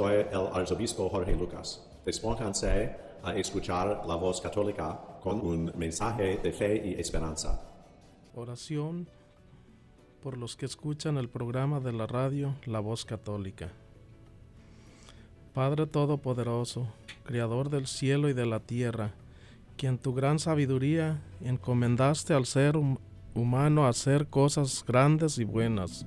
Soy el arzobispo Jorge Lucas. Despónganse a escuchar la voz católica con un mensaje de fe y esperanza. Oración por los que escuchan el programa de la radio La Voz Católica. Padre Todopoderoso, Creador del cielo y de la tierra, quien tu gran sabiduría encomendaste al ser humano a hacer cosas grandes y buenas.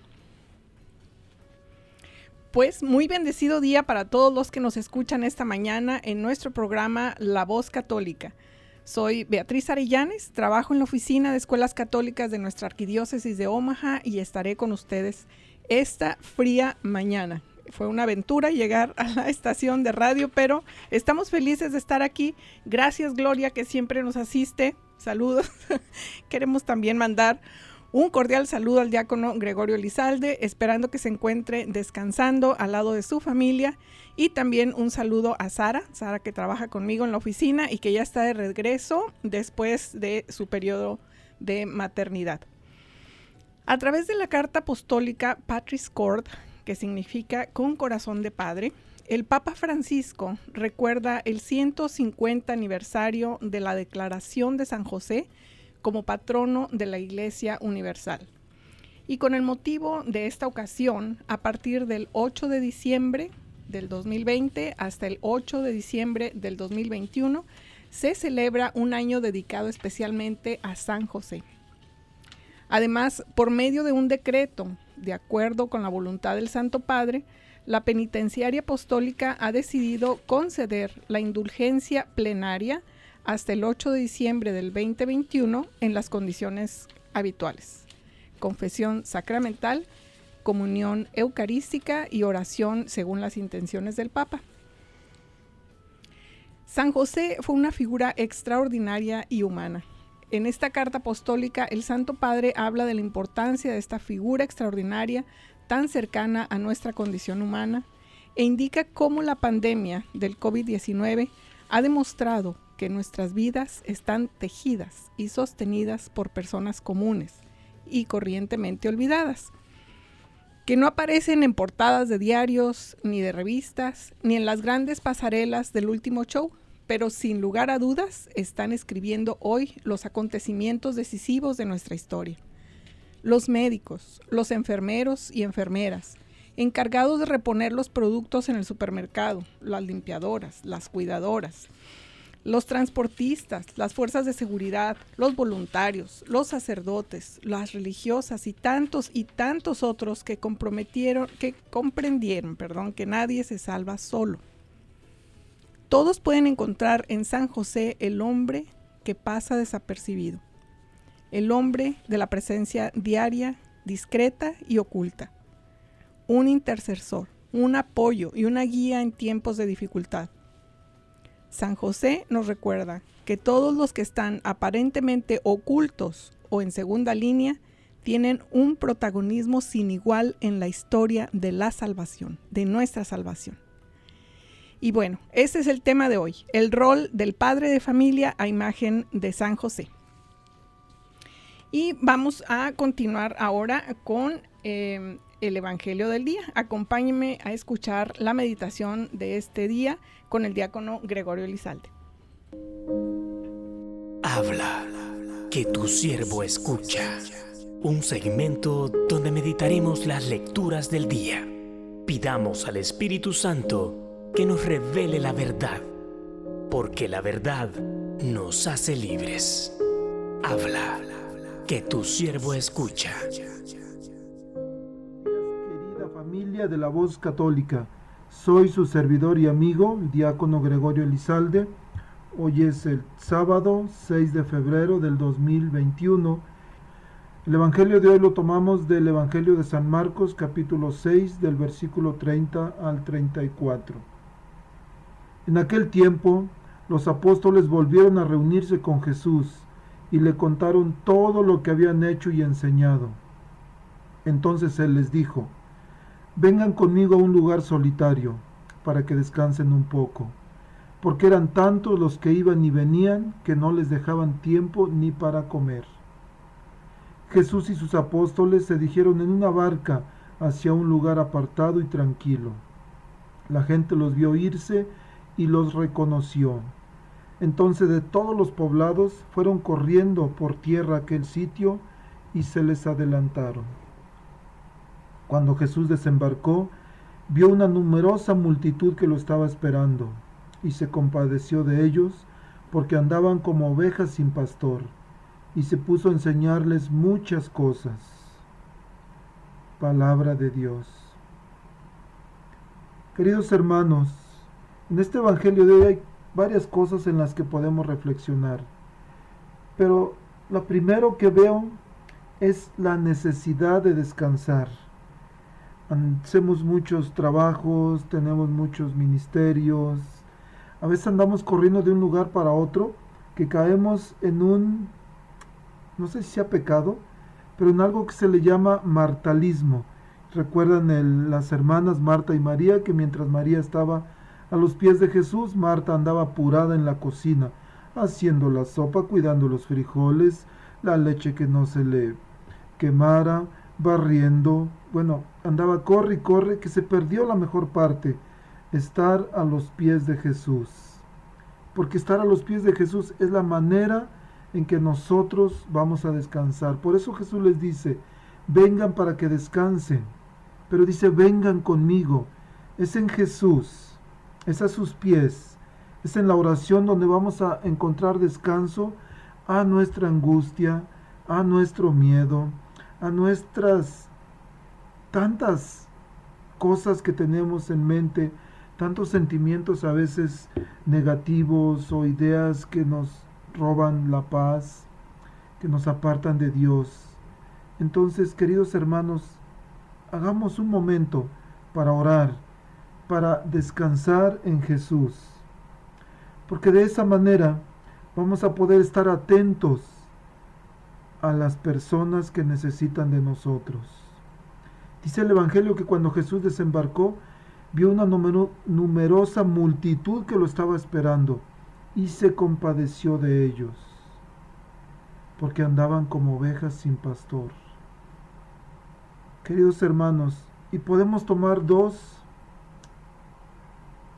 Pues muy bendecido día para todos los que nos escuchan esta mañana en nuestro programa La Voz Católica. Soy Beatriz Arellanes, trabajo en la oficina de escuelas católicas de nuestra arquidiócesis de Omaha y estaré con ustedes esta fría mañana. Fue una aventura llegar a la estación de radio, pero estamos felices de estar aquí. Gracias Gloria que siempre nos asiste. Saludos. Queremos también mandar un cordial saludo al diácono Gregorio Lizalde, esperando que se encuentre descansando al lado de su familia. Y también un saludo a Sara, Sara que trabaja conmigo en la oficina y que ya está de regreso después de su periodo de maternidad. A través de la carta apostólica Patris Cord, que significa con corazón de padre, el Papa Francisco recuerda el 150 aniversario de la Declaración de San José como patrono de la Iglesia Universal. Y con el motivo de esta ocasión, a partir del 8 de diciembre del 2020 hasta el 8 de diciembre del 2021, se celebra un año dedicado especialmente a San José. Además, por medio de un decreto, de acuerdo con la voluntad del Santo Padre, la penitenciaria apostólica ha decidido conceder la indulgencia plenaria hasta el 8 de diciembre del 2021 en las condiciones habituales. Confesión sacramental, comunión eucarística y oración según las intenciones del Papa. San José fue una figura extraordinaria y humana. En esta carta apostólica, el Santo Padre habla de la importancia de esta figura extraordinaria tan cercana a nuestra condición humana e indica cómo la pandemia del COVID-19 ha demostrado que nuestras vidas están tejidas y sostenidas por personas comunes y corrientemente olvidadas, que no aparecen en portadas de diarios, ni de revistas, ni en las grandes pasarelas del último show, pero sin lugar a dudas están escribiendo hoy los acontecimientos decisivos de nuestra historia. Los médicos, los enfermeros y enfermeras, encargados de reponer los productos en el supermercado, las limpiadoras, las cuidadoras, los transportistas, las fuerzas de seguridad, los voluntarios, los sacerdotes, las religiosas y tantos y tantos otros que comprometieron, que comprendieron, perdón, que nadie se salva solo. Todos pueden encontrar en San José el hombre que pasa desapercibido, el hombre de la presencia diaria, discreta y oculta, un intercesor, un apoyo y una guía en tiempos de dificultad San José nos recuerda que todos los que están aparentemente ocultos o en segunda línea tienen un protagonismo sin igual en la historia de la salvación, de nuestra salvación. Y bueno, ese es el tema de hoy, el rol del padre de familia a imagen de San José. Y vamos a continuar ahora con eh, el Evangelio del día. Acompáñenme a escuchar la meditación de este día con el diácono Gregorio Elizalde. Habla, que tu siervo escucha. Un segmento donde meditaremos las lecturas del día. Pidamos al Espíritu Santo que nos revele la verdad, porque la verdad nos hace libres. Habla, que tu siervo escucha. Querida familia de la voz católica, soy su servidor y amigo, el diácono Gregorio Elizalde. Hoy es el sábado 6 de febrero del 2021. El Evangelio de hoy lo tomamos del Evangelio de San Marcos capítulo 6 del versículo 30 al 34. En aquel tiempo los apóstoles volvieron a reunirse con Jesús y le contaron todo lo que habían hecho y enseñado. Entonces él les dijo, vengan conmigo a un lugar solitario para que descansen un poco, porque eran tantos los que iban y venían que no les dejaban tiempo ni para comer. Jesús y sus apóstoles se dijeron en una barca hacia un lugar apartado y tranquilo. La gente los vio irse y los reconoció. Entonces de todos los poblados fueron corriendo por tierra aquel sitio y se les adelantaron. Cuando Jesús desembarcó, vio una numerosa multitud que lo estaba esperando, y se compadeció de ellos, porque andaban como ovejas sin pastor, y se puso a enseñarles muchas cosas. Palabra de Dios. Queridos hermanos, en este Evangelio de hoy hay varias cosas en las que podemos reflexionar, pero lo primero que veo es la necesidad de descansar hacemos muchos trabajos, tenemos muchos ministerios, a veces andamos corriendo de un lugar para otro, que caemos en un, no sé si sea pecado, pero en algo que se le llama martalismo. Recuerdan las hermanas Marta y María, que mientras María estaba a los pies de Jesús, Marta andaba apurada en la cocina, haciendo la sopa, cuidando los frijoles, la leche que no se le quemara, barriendo, bueno, andaba corre y corre, que se perdió la mejor parte, estar a los pies de Jesús. Porque estar a los pies de Jesús es la manera en que nosotros vamos a descansar. Por eso Jesús les dice, vengan para que descansen. Pero dice, vengan conmigo. Es en Jesús, es a sus pies, es en la oración donde vamos a encontrar descanso a nuestra angustia, a nuestro miedo, a nuestras tantas cosas que tenemos en mente, tantos sentimientos a veces negativos o ideas que nos roban la paz, que nos apartan de Dios. Entonces, queridos hermanos, hagamos un momento para orar, para descansar en Jesús, porque de esa manera vamos a poder estar atentos a las personas que necesitan de nosotros. Dice el Evangelio que cuando Jesús desembarcó, vio una numerosa multitud que lo estaba esperando y se compadeció de ellos, porque andaban como ovejas sin pastor. Queridos hermanos, y podemos tomar dos,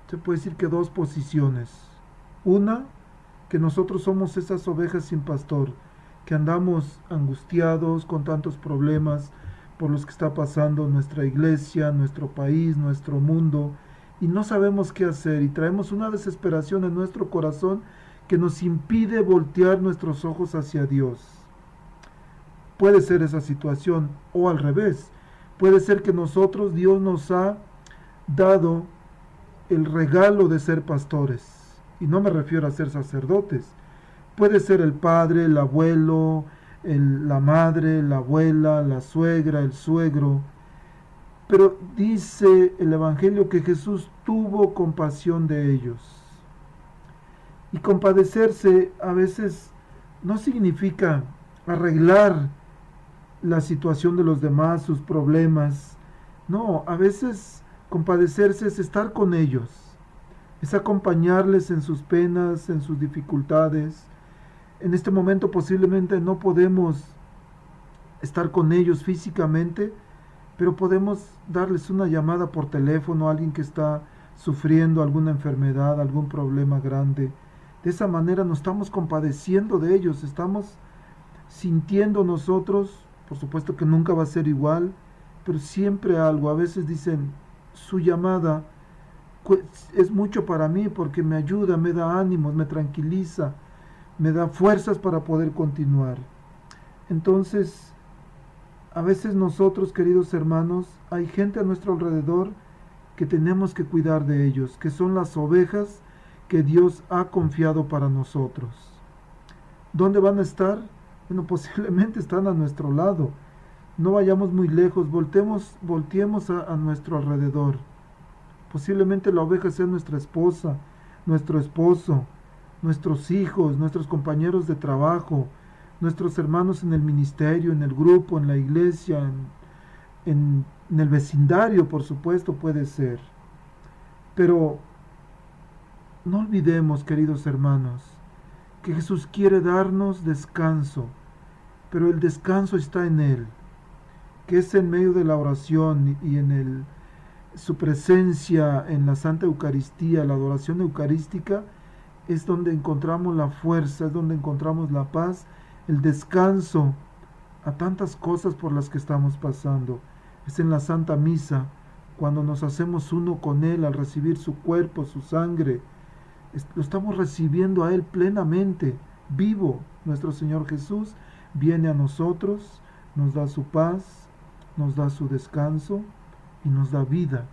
se puede decir que dos posiciones. Una, que nosotros somos esas ovejas sin pastor, que andamos angustiados con tantos problemas, por los que está pasando nuestra iglesia, nuestro país, nuestro mundo, y no sabemos qué hacer y traemos una desesperación en nuestro corazón que nos impide voltear nuestros ojos hacia Dios. Puede ser esa situación o al revés. Puede ser que nosotros Dios nos ha dado el regalo de ser pastores. Y no me refiero a ser sacerdotes. Puede ser el padre, el abuelo, la madre, la abuela, la suegra, el suegro. Pero dice el Evangelio que Jesús tuvo compasión de ellos. Y compadecerse a veces no significa arreglar la situación de los demás, sus problemas. No, a veces compadecerse es estar con ellos, es acompañarles en sus penas, en sus dificultades. En este momento posiblemente no podemos estar con ellos físicamente, pero podemos darles una llamada por teléfono a alguien que está sufriendo alguna enfermedad, algún problema grande. De esa manera nos estamos compadeciendo de ellos, estamos sintiendo nosotros, por supuesto que nunca va a ser igual, pero siempre algo. A veces dicen, su llamada es mucho para mí porque me ayuda, me da ánimos, me tranquiliza, me da fuerzas para poder continuar. Entonces, a veces nosotros, queridos hermanos, hay gente a nuestro alrededor que tenemos que cuidar de ellos, que son las ovejas que Dios ha confiado para nosotros. ¿Dónde van a estar? Bueno, posiblemente están a nuestro lado. No vayamos muy lejos, voltemos, volteemos a, a nuestro alrededor. Posiblemente la oveja sea nuestra esposa, nuestro esposo, nuestros hijos, nuestros compañeros de trabajo, nuestros hermanos en el ministerio, en el grupo, en la iglesia, en, el vecindario, por supuesto, puede ser. Pero no olvidemos, queridos hermanos, que Jesús quiere darnos descanso, pero el descanso está en Él, que es en medio de la oración y en el, su presencia en la Santa Eucaristía, la adoración eucarística, es donde encontramos la fuerza, es donde encontramos la paz el descanso a tantas cosas por las que estamos pasando. Es en la Santa Misa, cuando nos hacemos uno con Él al recibir su cuerpo, su sangre. Lo estamos recibiendo a Él plenamente, vivo. Nuestro Señor Jesús viene a nosotros, nos da su paz, nos da su descanso y nos da vida.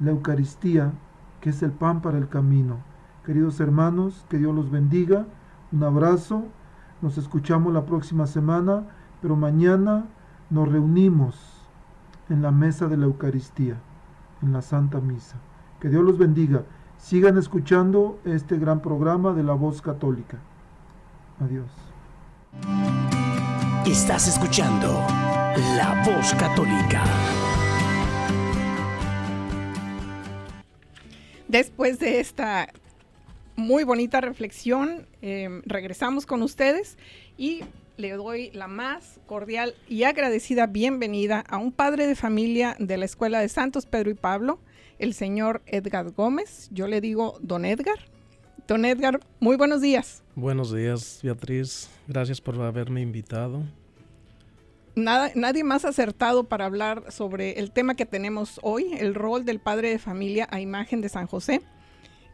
La Eucaristía, que es el pan para el camino. Queridos hermanos, que Dios los bendiga. Un abrazo nos escuchamos la próxima semana, pero mañana nos reunimos en la mesa de la Eucaristía, en la Santa Misa. Que Dios los bendiga. Sigan escuchando este gran programa de la voz católica. Adiós. Estás escuchando La Voz Católica. Después de esta muy bonita reflexión. Em, regresamos con ustedes y le doy la más cordial y agradecida bienvenida a un padre de familia de la Escuela de Santos Pedro y Pablo, el señor Edgar Gómez. Yo le digo don Edgar. Don Edgar, muy buenos días. Buenos días, Beatriz. Gracias por haberme invitado. Nada, nadie más acertado para hablar sobre el tema que tenemos hoy, el rol del padre de familia a imagen de San José.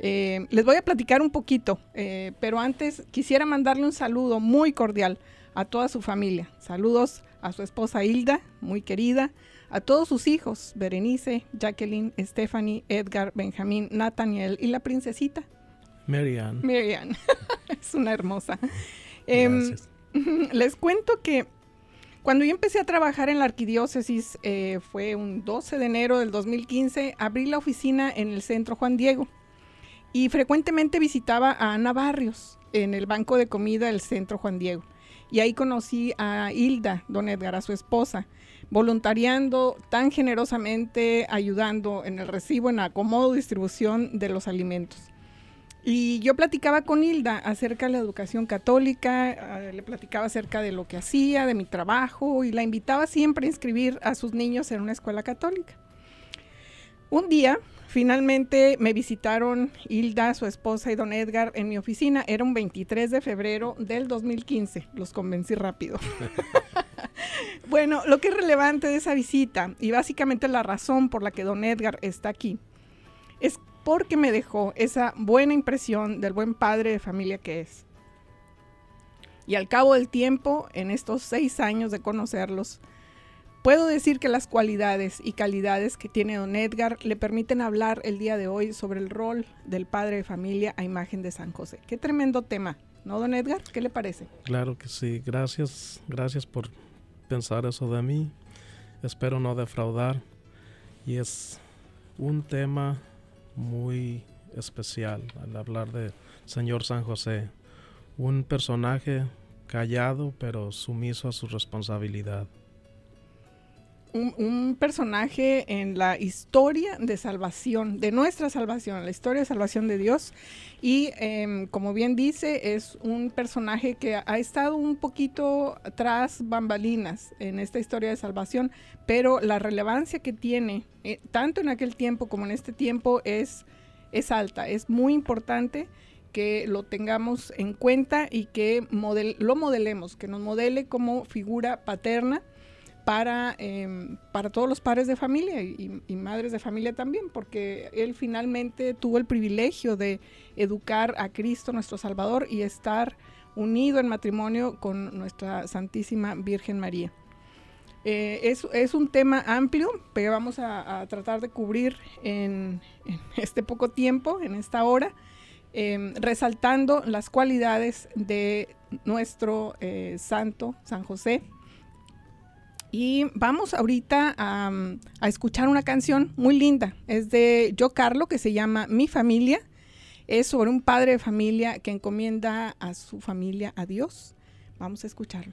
Eh, les voy a platicar un poquito, eh, pero antes quisiera mandarle un saludo muy cordial a toda su familia. Saludos a su esposa Hilda, muy querida, a todos sus hijos, Berenice, Jacqueline, Stephanie, Edgar, Benjamín, Nathaniel y la princesita. Marianne. Marianne, es una hermosa. Em, les cuento que cuando yo empecé a trabajar en la arquidiócesis, eh, fue un 12 de enero del 2015, abrí la oficina en el centro Juan Diego y frecuentemente visitaba a Ana Barrios en el banco de comida del centro Juan Diego. Y ahí conocí a Hilda, don Edgar, a su esposa, voluntariando tan generosamente, ayudando en el recibo, en la acomodo, distribución de los alimentos. Y yo platicaba con Hilda acerca de la educación católica, eh, le platicaba acerca de lo que hacía, de mi trabajo, y la invitaba siempre a inscribir a sus niños en una escuela católica. Un día Finalmente me visitaron Hilda, su esposa y don Edgar en mi oficina. Era un 23 de febrero del 2015. Los convencí rápido. bueno, lo que es relevante de esa visita y básicamente la razón por la que don Edgar está aquí es porque me dejó esa buena impresión del buen padre de familia que es. Y al cabo del tiempo, en estos seis años de conocerlos, Puedo decir que las cualidades y calidades que tiene don Edgar le permiten hablar el día de hoy sobre el rol del padre de familia a imagen de San José. Qué tremendo tema, ¿no, don Edgar? ¿Qué le parece? Claro que sí. Gracias, gracias por pensar eso de mí. Espero no defraudar. Y es un tema muy especial al hablar de Señor San José. Un personaje callado pero sumiso a su responsabilidad. Un, personaje en la historia de salvación, de nuestra salvación, la historia de salvación de Dios. Y em, como bien dice, es un personaje que ha estado un poquito tras bambalinas en esta historia de salvación, pero la relevancia que tiene, eh, tanto en aquel tiempo como en este tiempo, es, es alta, es muy importante que lo tengamos en cuenta y que lo modelemos, que nos modele como figura paterna para, em, para todos los padres de familia y, madres de familia también, porque él finalmente tuvo el privilegio de educar a Cristo nuestro Salvador y estar unido en matrimonio con nuestra Santísima Virgen María. Eh, es, un tema amplio, pero vamos a, tratar de cubrir en, este poco tiempo, en esta hora, em, resaltando las cualidades de nuestro eh, santo, San José, y vamos ahorita a, escuchar una canción muy linda. Es de Yo Carlo que se llama Mi familia. Es sobre un padre de familia que encomienda a su familia a Dios. Vamos a escucharlo.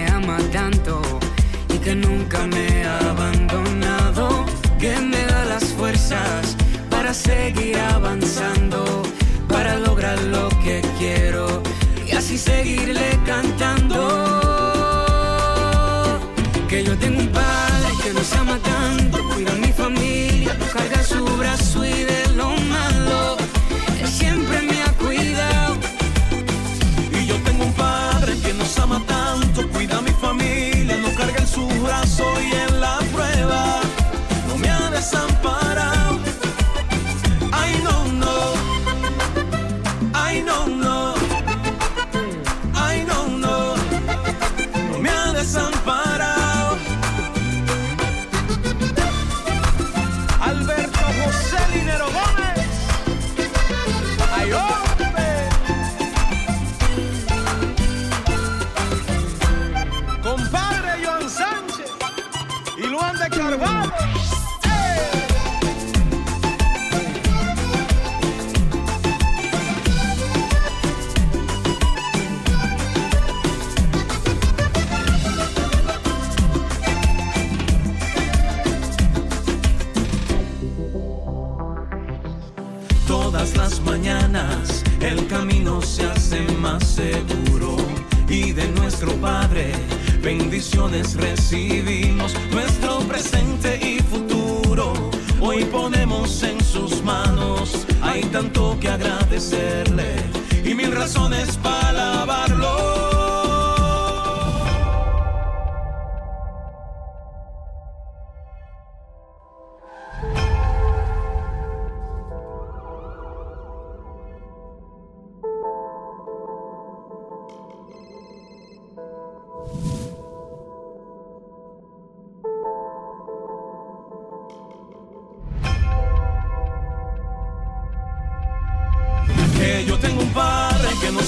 que nunca me ha abandonado, que me da las fuerzas para seguir avanzando,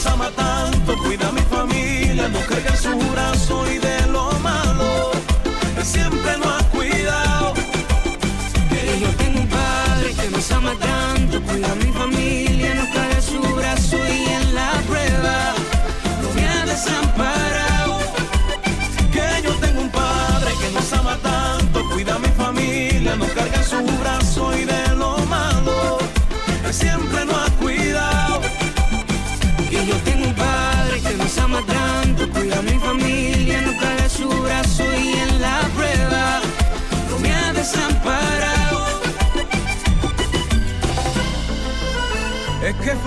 los ama tanto, cuida a mi familia, no carga su brazo y de lo malo, siempre nos ha cuidado. Que yo tengo un padre que nos ama tanto, cuida a mi familia, no carga su brazo y en la prueba, no me ha desamparado. Que yo tengo un padre que nos ama tanto, cuida a mi familia, no carga su brazo.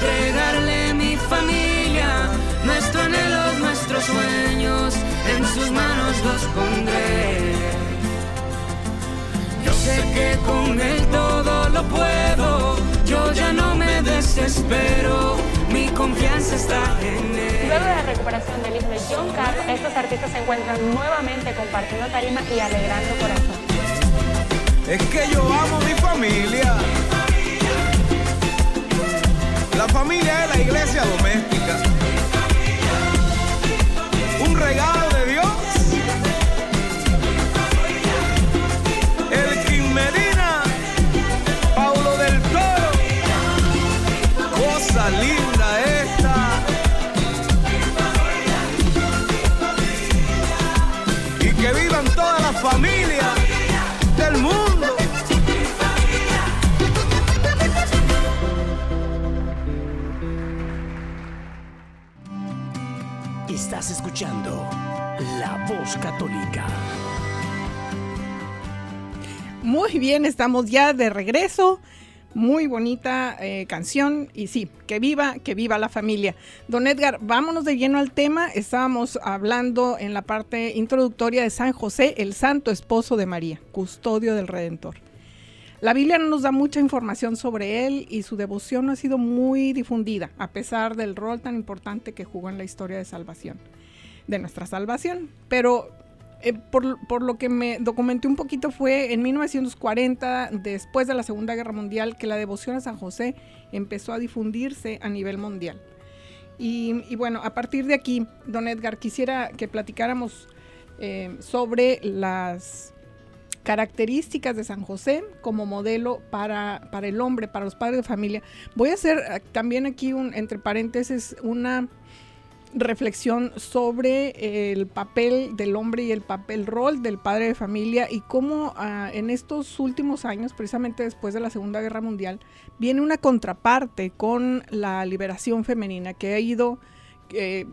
entregarle mi familia, nuestro anhelo, nuestros sueños, en sus manos los pondré. Yo sé que con él todo lo puedo, yo ya no me desespero, mi confianza está en él. Luego de la recuperación del hijo de John Carr, estos artistas se encuentran nuevamente compartiendo tarima y alegrando corazón. Es que yo amo mi familia. La familia es la iglesia doméstica. Bien, estamos ya de regreso. Muy bonita eh, canción y sí, que viva, que viva la familia. Don Edgar, vámonos de lleno al tema. Estábamos hablando en la parte introductoria de San José, el santo esposo de María, custodio del Redentor. La Biblia no nos da mucha información sobre él y su devoción no ha sido muy difundida, a pesar del rol tan importante que jugó en la historia de salvación, de nuestra salvación. Pero eh, por, lo que me documenté un poquito fue en 1940, después de la Segunda Guerra Mundial, que la devoción a San José empezó a difundirse a nivel mundial. Y, y bueno, a partir de aquí, don Edgar, quisiera que platicáramos eh, sobre las características de San José como modelo para, para el hombre, para los padres de familia. Voy a hacer eh, también aquí, un, entre paréntesis, una reflexión sobre el papel del hombre y el papel, rol del padre de familia y cómo ah, en estos últimos años, precisamente después de la Segunda Guerra Mundial, viene una contraparte con la liberación femenina que ha ido eh,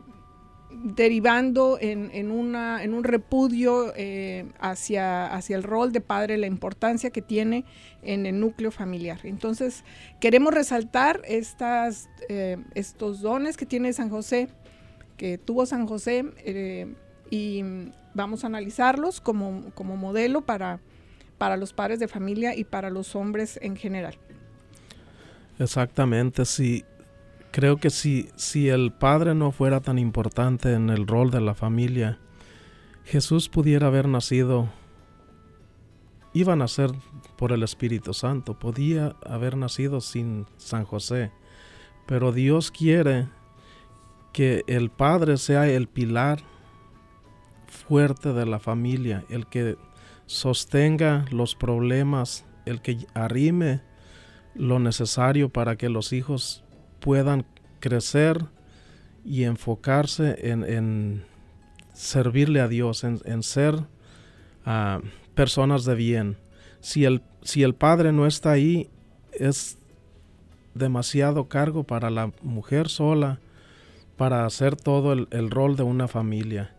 derivando en, en, una, en un repudio eh, hacia, hacia el rol de padre, la importancia que tiene en el núcleo familiar. Entonces, queremos resaltar estas, eh, estos dones que tiene San José, que tuvo San José, eh, y vamos a analizarlos como, como modelo para, para los padres de familia y para los hombres en general. Exactamente, sí. Creo que si, si el padre no fuera tan importante en el rol de la familia, Jesús pudiera haber nacido, iba a nacer por el Espíritu Santo, podía haber nacido sin San José, pero Dios quiere que el padre sea el pilar fuerte de la familia, el que sostenga los problemas, el que arrime lo necesario para que los hijos puedan crecer y enfocarse en, servirle a Dios, en, ser uh, personas de bien. Si el, si el padre no está ahí, es demasiado cargo para la mujer sola para hacer todo el, rol de una familia.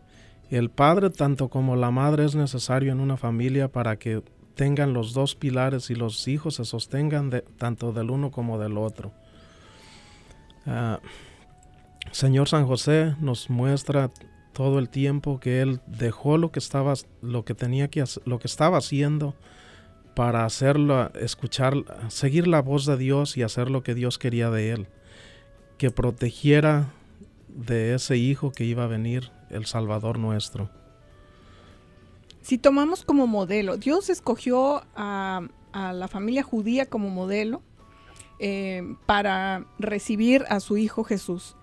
El padre tanto como la madre es necesario en una familia para que tengan los dos pilares y los hijos se sostengan tanto del uno como del otro. Uh, Señor San José nos muestra todo el tiempo que él dejó lo que estaba lo que tenía que lo que estaba haciendo para hacerlo escuchar seguir la voz de Dios y hacer lo que Dios quería de él que protegiera de ese hijo que iba a venir el Salvador nuestro si tomamos como modelo Dios escogió a, la familia judía como modelo eh, para recibir a su hijo Jesús.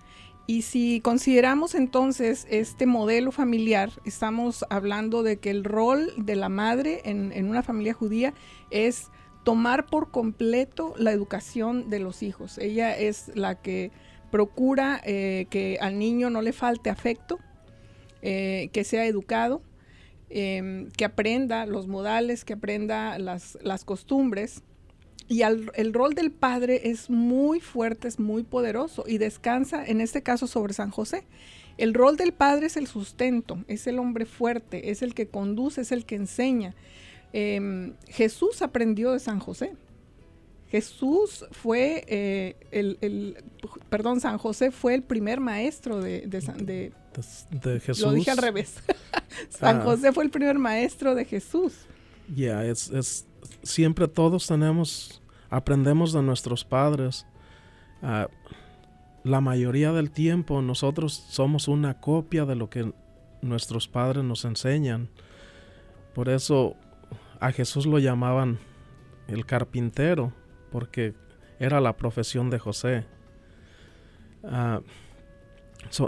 Y si consideramos entonces este modelo familiar, estamos hablando de que el rol de la madre en una familia judía es tomar por completo la educación de los hijos. Ella es la que procura eh, que al niño no le falte afecto, eh, que sea educado, eh, que aprenda los modales, que aprenda las, las costumbres y el rol del padre es muy fuerte, es muy poderoso y descansa en este caso sobre San José. El rol del padre es el sustento, es el hombre fuerte, es el que conduce, es el que enseña. Em, Jesús aprendió de San José. Jesús fue eh, el, perdón, San José fue el primer maestro de, de, Jesús. Lo dije al revés. San ah. José fue el primer maestro de Jesús. Ya, es, es, siempre todos tenemos, aprendemos de nuestros padres. Ah, la mayoría del tiempo nosotros somos una copia de lo que nuestros padres nos enseñan. Por eso a Jesús lo llamaban el carpintero, porque era la profesión de José. Ah,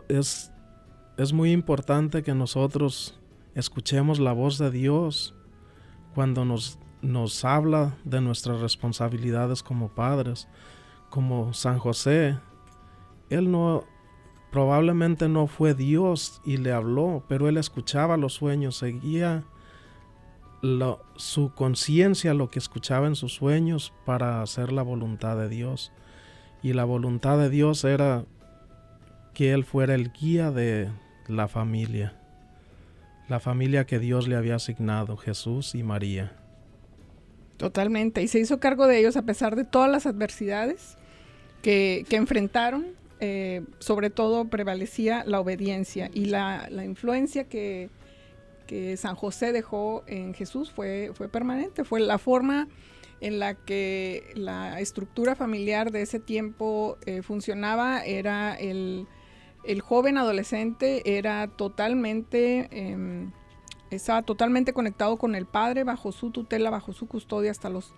es, es muy importante que nosotros escuchemos la voz de Dios cuando nos, nos habla de nuestras responsabilidades como padres. Como San José, él no, probablemente no fue Dios y le habló, pero él escuchaba los sueños, seguía su conciencia, lo que escuchaba en sus sueños para hacer la voluntad de Dios. Y la voluntad de Dios era que él fuera el guía de la familia, la familia que Dios le había asignado, Jesús y María. Totalmente, y se hizo cargo de ellos a pesar de todas las adversidades que, que enfrentaron eh, sobre todo prevalecía la obediencia y la, influencia que, San José dejó en Jesús fue, fue permanente, fue la forma en la que la estructura familiar de ese tiempo eh, funcionaba, era el, joven adolescente, era totalmente, em, estaba totalmente conectado con el padre, bajo su tutela, bajo su custodia hasta los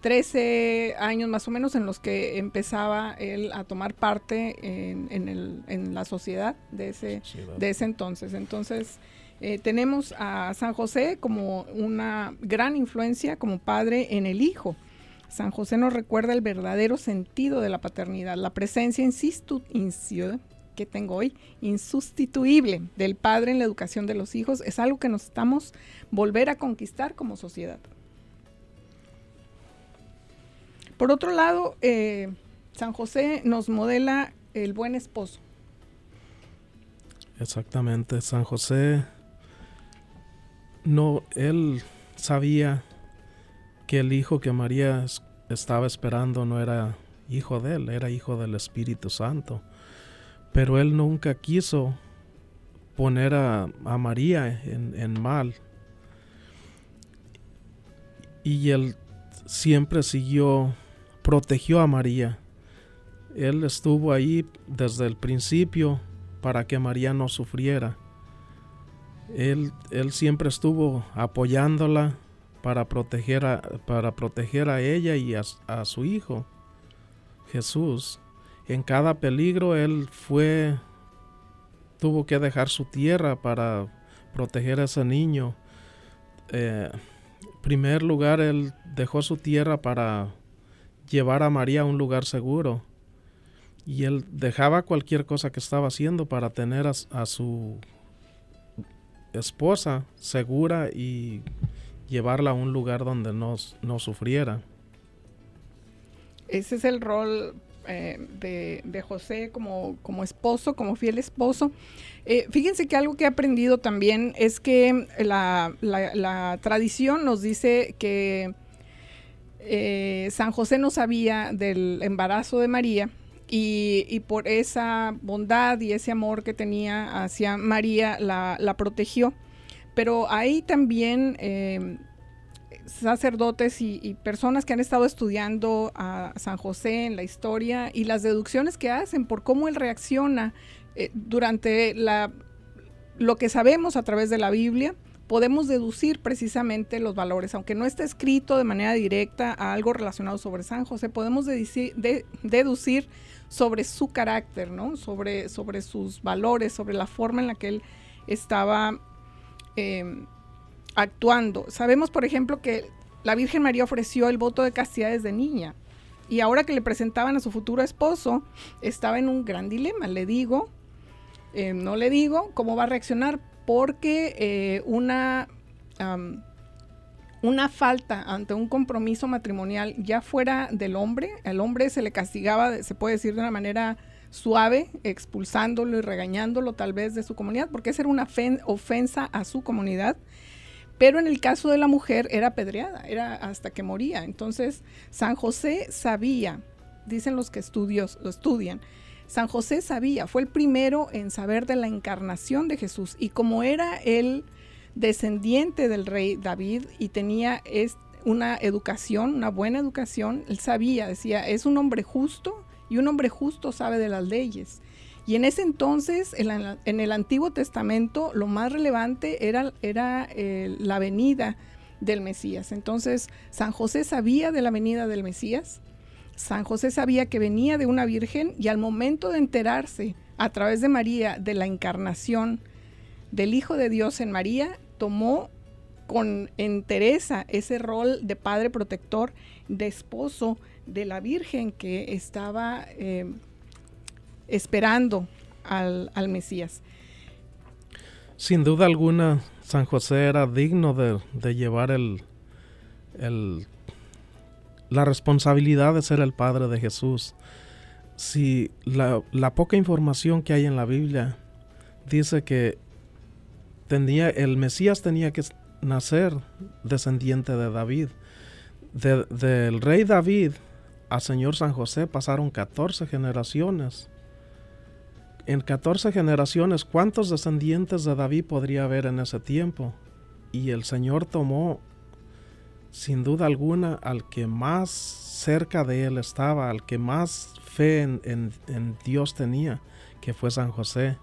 13 años más o menos en los que empezaba él a tomar parte en, la sociedad de ese, de ese entonces. Entonces, eh, tenemos a San José como una gran influencia como padre en el hijo. San José nos recuerda el verdadero sentido de la paternidad, la presencia insisto, que tengo hoy, insustituible del padre en la educación de los hijos, es algo que nos estamos volver a conquistar como sociedad. Por otro lado, eh, San José nos modela el buen esposo. Exactamente, San José no, él sabía que el hijo que María estaba esperando no era hijo de él, era hijo del Espíritu Santo. Pero él nunca quiso poner a, María en, en, mal. Y él siempre siguió protegió a María. Él estuvo ahí desde el principio para que María no sufriera. Él, él siempre estuvo apoyándola para proteger a, para proteger a ella y a, a su hijo, Jesús. En cada peligro él fue, tuvo que dejar su tierra para proteger a ese niño. Eh, primer lugar, él dejó su tierra para llevar a María a un lugar seguro. Y él dejaba cualquier cosa que estaba haciendo para tener a, su esposa segura y llevarla a un lugar donde no, no sufriera. Ese es el rol eh, de, José como, como, esposo, como fiel esposo. Eh, fíjense que algo que he aprendido también es que la, la tradición nos dice que eh, San José no sabía del embarazo de María y, por esa bondad y ese amor que tenía hacia María la, protegió. Pero hay también eh, sacerdotes y, personas que han estado estudiando a San José en la historia y las deducciones que hacen por cómo él reacciona eh, durante la, lo que sabemos a través de la Biblia podemos deducir precisamente los valores, aunque no esté escrito de manera directa a algo relacionado sobre San José, podemos deducir sobre su carácter, ¿no? Sobre, sobre sus valores, sobre la forma en la que él estaba em, actuando. Sabemos, por ejemplo, que la Virgen María ofreció el voto de castidad desde niña. Y ahora que le presentaban a su futuro esposo, estaba en un gran dilema. Le digo, em, no le digo, cómo va a reaccionar, porque eh, una, una falta ante un compromiso matrimonial ya fuera del hombre, al hombre se le castigaba, se puede decir de una manera suave, expulsándolo y regañándolo tal vez de su comunidad, porque esa era una ofensa a su comunidad. Pero en el caso de la mujer era apedreada, era hasta que moría. Entonces, San José sabía, dicen los que estudios, lo estudian, San José sabía, fue el primero en saber de la encarnación de Jesús. Y como era el descendiente del rey David y tenía una educación, una buena educación, él sabía, decía, es un hombre justo y un hombre justo sabe de las leyes. Y en ese entonces, en, el Antiguo Testamento, lo más relevante era, era eh, la venida del Mesías. Entonces, San José sabía de la venida del Mesías, San José sabía que venía de una virgen y al momento de enterarse a través de María de la encarnación del Hijo de Dios en María, tomó con entereza ese rol de padre protector, de esposo de la Virgen que estaba eh, esperando al, Mesías. Sin duda alguna, San José era digno de, llevar el, la responsabilidad de ser el padre de Jesús. Si la, la, poca información que hay en la Biblia dice que el Mesías tenía que nacer descendiente de David. del rey David a Señor San José pasaron 14 generaciones. En 14 generaciones, ¿cuántos descendientes de David podría haber en ese tiempo? Y el Señor tomó, sin duda alguna, al que más cerca de él estaba, al que más fe en, Dios tenía, que fue San José,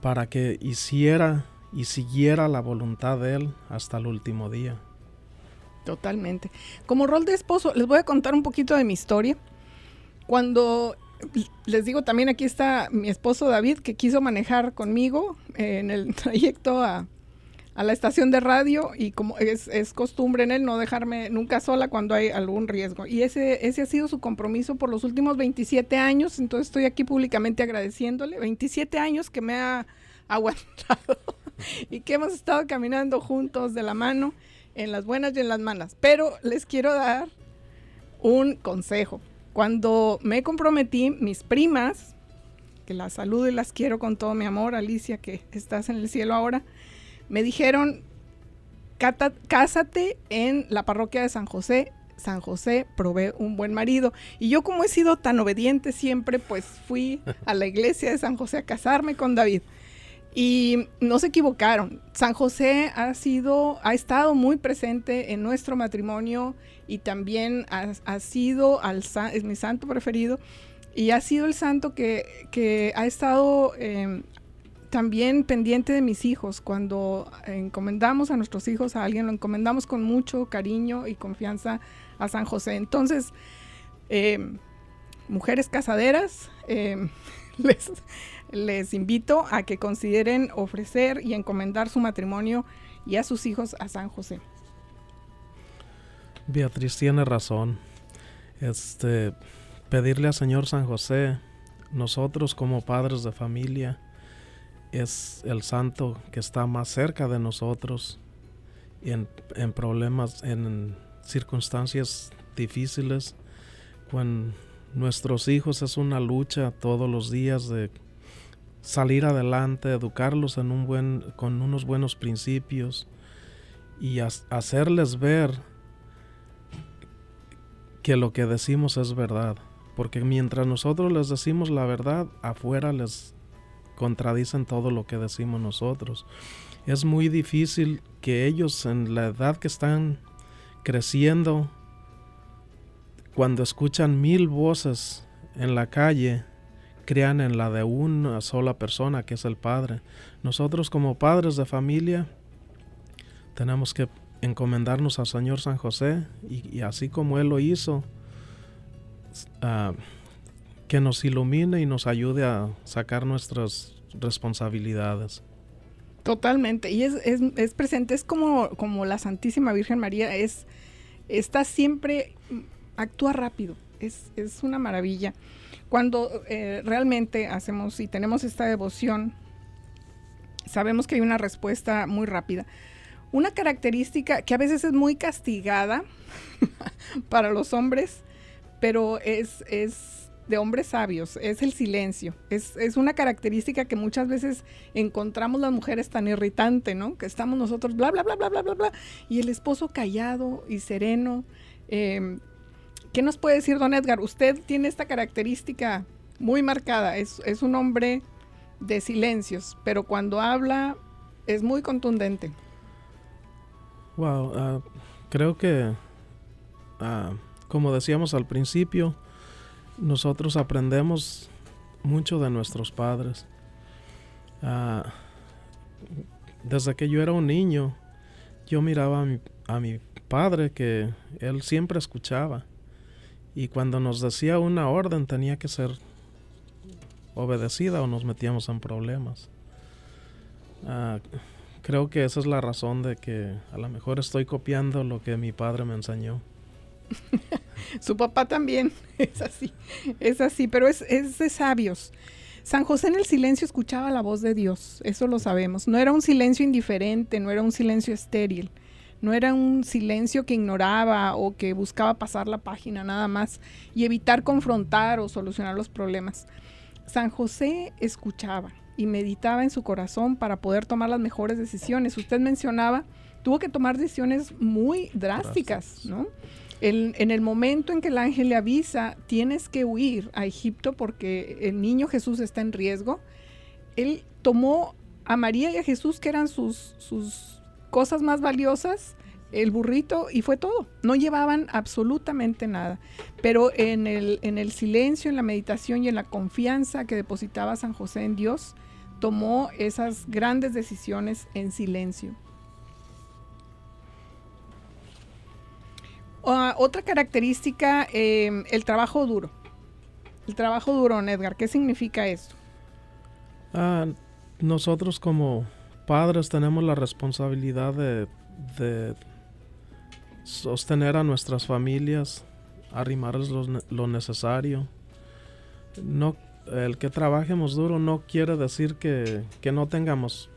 para que hiciera y siguiera la voluntad de él hasta el último día. Totalmente. Como rol de esposo, les voy a contar un poquito de mi historia. Cuando les digo, también aquí está mi esposo David, que quiso manejar conmigo eh, en el trayecto a, la estación de radio y como es, costumbre en él no dejarme nunca sola cuando hay algún riesgo. Y ese, ese ha sido su compromiso por los últimos 27 años, entonces estoy aquí públicamente agradeciéndole. 27 años que me ha aguantado y que hemos estado caminando juntos de la mano en las buenas y en las malas. Pero les quiero dar un consejo. Cuando me comprometí, mis primas, que las saludo y las quiero con todo mi amor, Alicia, que estás en el cielo ahora, me dijeron, cásate en la parroquia de San José. San José provee un buen marido. Y yo como he sido tan obediente siempre, pues fui a la iglesia de San José a casarme con David. Y no se equivocaron. San José ha sido, ha estado muy presente en nuestro matrimonio y también ha, sido es mi santo preferido y ha sido el santo que, ha estado em, también pendiente de mis hijos. Cuando encomendamos a nuestros hijos a alguien, lo encomendamos con mucho cariño y confianza a San José. Entonces, em, mujeres casaderas, em, les les invito a que consideren ofrecer y encomendar su matrimonio y a sus hijos a San José. Beatriz tiene razón. Este pedirle al Señor San José, nosotros como padres de familia, es el santo que está más cerca de nosotros en, en problemas, en circunstancias difíciles, con nuestros hijos es una lucha todos los días de salir adelante, educarlos en un buen, con unos buenos principios y hacerles ver que lo que decimos es verdad. Porque mientras nosotros les decimos la verdad, afuera les contradicen todo lo que decimos nosotros. Es muy difícil que ellos en la edad que están creciendo, cuando escuchan mil voces en la calle, crean en la de una sola persona que es el Padre. Nosotros como padres de familia tenemos que encomendarnos al Señor San José y, así como Él lo hizo, ah, que nos ilumine y nos ayude a sacar nuestras responsabilidades. Totalmente, y es, es, presente, es como, como la Santísima Virgen María, es, está siempre, actúa rápido, es, es una maravilla. Cuando eh, realmente hacemos y tenemos esta devoción, sabemos que hay una respuesta muy rápida. Una característica que a veces es muy castigada para los hombres, pero es, es de hombres sabios, es el silencio. Es, es, una característica que muchas veces encontramos las mujeres tan irritante, ¿no? Que estamos nosotros bla, bla, bla, bla, bla, bla, bla, y el esposo callado y sereno. Eh, ¿Qué nos puede decir, don Edgar? Usted tiene esta característica muy marcada, es, es un hombre de silencios, pero cuando habla es muy contundente. Wow, ah, creo que, ah, como decíamos al principio, nosotros aprendemos mucho de nuestros padres. Ah, desde que yo era un niño, yo miraba a mi, padre que él siempre escuchaba. Y cuando nos decía una orden tenía que ser obedecida o nos metíamos en problemas. Uh, creo que esa es la razón de que a lo mejor estoy copiando lo que mi padre me enseñó. Su papá también es así, es así, pero es, es de sabios. San José en el silencio escuchaba la voz de Dios, eso lo sabemos. No era un silencio indiferente, no era un silencio estéril, no era un silencio que ignoraba o que buscaba pasar la página nada más y evitar confrontar o solucionar los problemas. San José escuchaba y meditaba en su corazón para poder tomar las mejores decisiones. Usted mencionaba, tuvo que tomar decisiones muy drásticas, ¿no? en el momento en que el ángel le avisa, tienes que huir a Egipto porque el niño Jesús está en riesgo, él tomó a María y a Jesús, que eran sus, sus cosas más valiosas, el burrito y fue todo. No llevaban absolutamente nada. Pero en el, en el silencio, en la meditación y en la confianza que depositaba San José en Dios, tomó esas grandes decisiones en silencio. Uh, otra característica, eh, el trabajo duro. El trabajo duro, Edgar, ¿qué significa esto? Ah, nosotros como padres tenemos la responsabilidad de, sostener a nuestras familias, arrimarles lo, necesario. No, el que trabajemos duro no quiere decir que no tengamos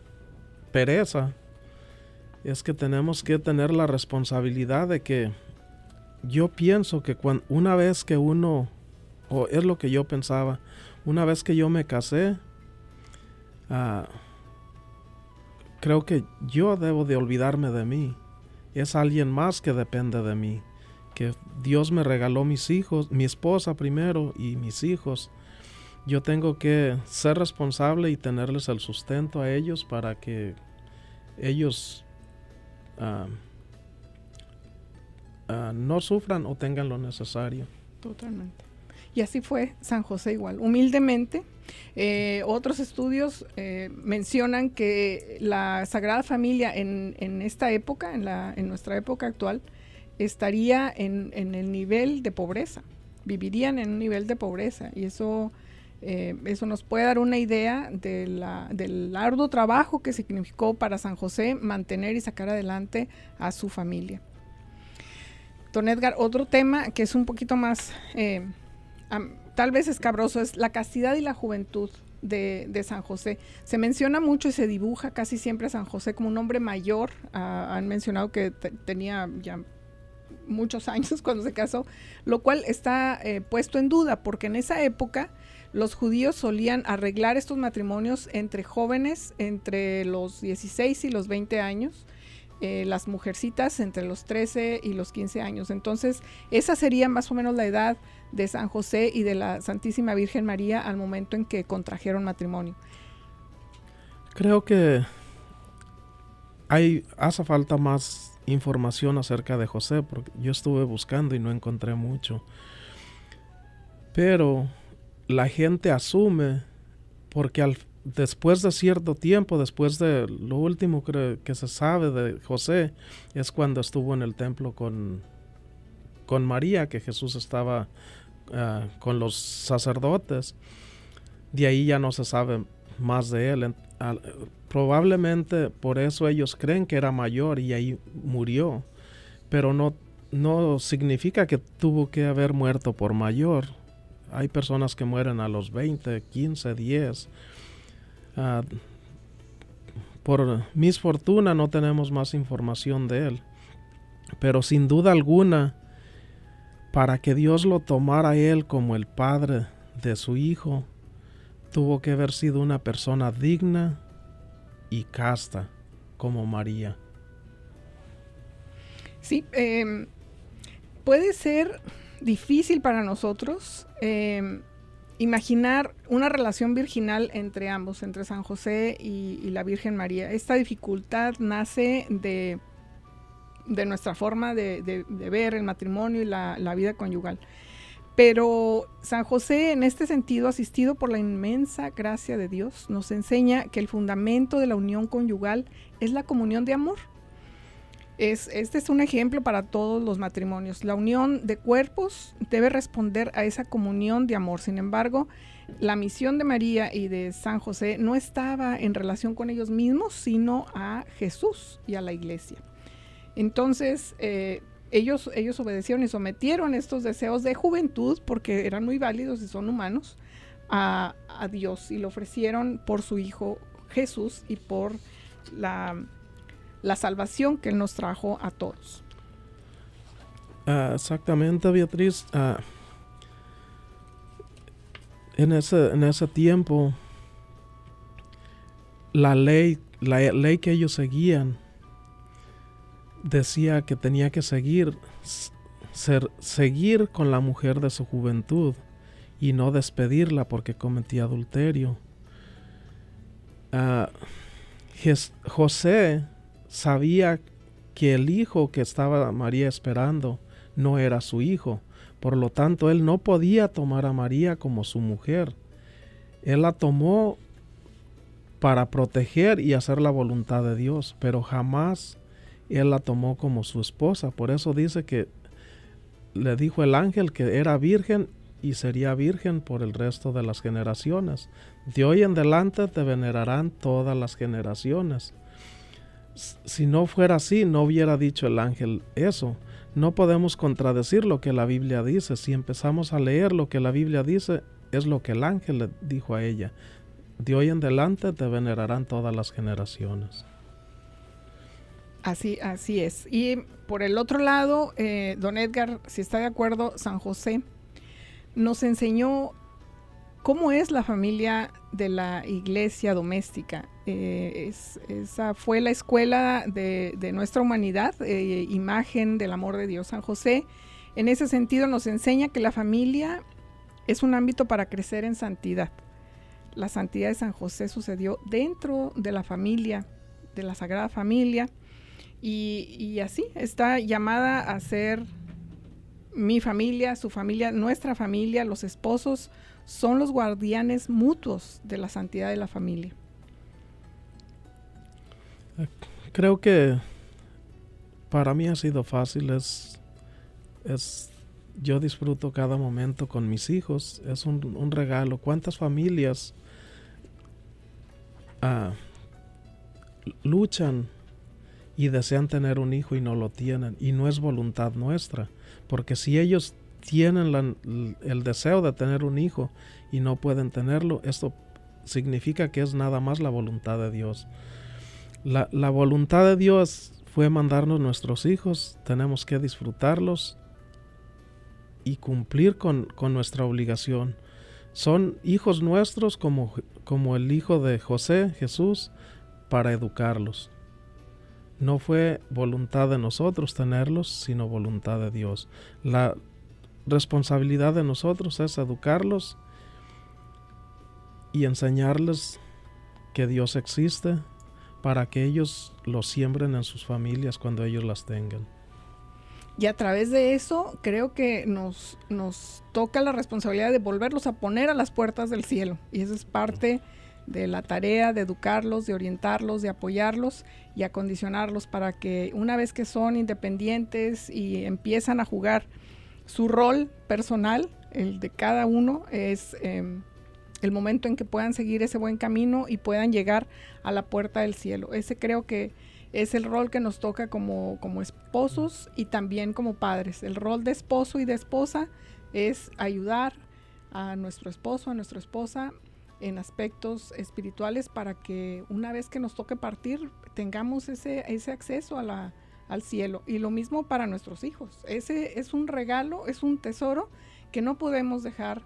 pereza. Es que tenemos que tener la responsabilidad de que yo pienso que cuando, una vez que uno, o es lo que yo pensaba, una vez que yo me casé, uh, creo que yo debo de olvidarme de mí es alguien más que depende de mí. Que Dios me regaló mis hijos, mi esposa primero y mis hijos. Yo tengo que ser responsable y tenerles el sustento a ellos para que ellos ah, ah, no sufran o tengan lo necesario. Totalmente. Y así fue San José igual, humildemente. Eh, otros estudios eh, mencionan que la Sagrada Familia en, en esta época, en, la, en, nuestra época actual, estaría en, el nivel de pobreza, vivirían en un nivel de pobreza y eso, eh, eso nos puede dar una idea de la, del arduo trabajo que significó para San José mantener y sacar adelante a su familia. Don Edgar, otro tema que es un poquito más tal vez escabroso es la castidad y la juventud de, San José. Se menciona mucho y se dibuja casi siempre a San José como un hombre mayor. Ah, han mencionado que tenía ya muchos años cuando se casó, lo cual está eh, puesto en duda porque en esa época los judíos solían arreglar estos matrimonios entre jóvenes entre los 16 y los 20 años eh, las mujercitas entre los 13 y los 15 años. Entonces, esa sería más o menos la edad de San José y de la Santísima Virgen María al momento en que contrajeron matrimonio. Creo que hay, hace falta más información acerca de José, porque yo estuve buscando y no encontré mucho. Pero la gente asume, porque al, después de cierto tiempo, después de lo último que, se sabe de José, es cuando estuvo en el templo con, con María, que Jesús estaba uh, con los sacerdotes. De ahí ya no se sabe más de él. probablemente por eso ellos creen que era mayor y ahí murió. Pero no, no significa que tuvo que haber muerto por mayor. Hay personas que mueren a los 20, 15, 10 Ah, por misfortuna no tenemos más información de él. Pero sin duda alguna, para que Dios lo tomara a él como el padre de su hijo, tuvo que haber sido una persona digna y casta como María. Sí, em, puede ser difícil para nosotros em, imaginar una relación virginal entre ambos, entre San José y, la Virgen María. Esta dificultad nace de, de nuestra forma de, ver el matrimonio y la, la, vida conyugal. Pero San José, en este sentido, asistido por la inmensa gracia de Dios, nos enseña que el fundamento de la unión conyugal es la comunión de amor este es un ejemplo para todos los matrimonios. La unión de cuerpos debe responder a esa comunión de amor. Sin embargo, la misión de María y de San José no estaba en relación con ellos mismos, sino a Jesús y a la iglesia. Entonces, eh, ellos, ellos obedecieron y sometieron estos deseos de juventud, porque eran muy válidos y son humanos, a, a Dios y lo ofrecieron por su Hijo Jesús y por la la salvación que Él nos trajo a todos. Ah, exactamente, Beatriz. Ah, en, ese, en ese tiempo, la ley, la ley que ellos seguían decía que tenía que seguir, ser, seguir con la mujer de su juventud y no despedirla porque cometía adulterio. Uh, José sabía que el hijo que estaba María esperando no era su hijo. Por lo tanto, él no podía tomar a María como su mujer. Él la tomó para proteger y hacer la voluntad de Dios, pero jamás él la tomó como su esposa. Por eso dice que le dijo el ángel que era virgen y sería virgen por el resto de las generaciones. De hoy en adelante te venerarán todas las generaciones si no fuera así, no hubiera dicho el ángel eso. No podemos contradecir lo que la Biblia dice. Si empezamos a leer lo que la Biblia dice, es lo que el ángel le dijo a ella. De hoy en adelante te venerarán todas las generaciones. Así, así es. Y por el otro lado, eh, don Edgar, si está de acuerdo, San José nos enseñó cómo es la familia de la iglesia doméstica. Eh, esa fue la escuela de, nuestra humanidad, eh, imagen del amor de Dios. San José, en ese sentido, nos enseña que la familia es un ámbito para crecer en santidad. La santidad de San José sucedió dentro de la familia, de la Sagrada Familia, y, y así está llamada a ser mi familia, su familia, nuestra familia, los esposos son los guardianes mutuos de la santidad de la familia. Creo que para mí ha sido fácil, es, es yo disfruto cada momento con mis hijos, es un, regalo. ¿Cuántas familias ah, luchan y desean tener un hijo y no lo tienen? Y no es voluntad nuestra, porque si ellos tienen el deseo de tener un hijo y no pueden tenerlo, esto significa que es nada más la voluntad de Dios. La, voluntad de Dios fue mandarnos nuestros hijos, tenemos que disfrutarlos y cumplir con, nuestra obligación. Son hijos nuestros como, como el hijo de José, Jesús, para educarlos. No fue voluntad de nosotros tenerlos, sino voluntad de Dios. La responsabilidad de nosotros es educarlos y enseñarles que Dios existe, para que ellos lo siembren en sus familias cuando ellos las tengan. Y a través de eso creo que nos, nos toca la responsabilidad de volverlos a poner a las puertas del cielo. Y eso es parte de la tarea de educarlos, de orientarlos, de apoyarlos y acondicionarlos para que una vez que son independientes y empiezan a jugar su rol personal, el de cada uno, es em, el momento en que puedan seguir ese buen camino y puedan llegar a la puerta del cielo. Ese creo que es el rol que nos toca como, como esposos y también como padres. El rol de esposo y de esposa es ayudar a nuestro esposo, a nuestra esposa en aspectos espirituales para que una vez que nos toque partir tengamos ese, ese acceso a la, al cielo. Y lo mismo para nuestros hijos. Ese es un regalo, es un tesoro que no podemos dejar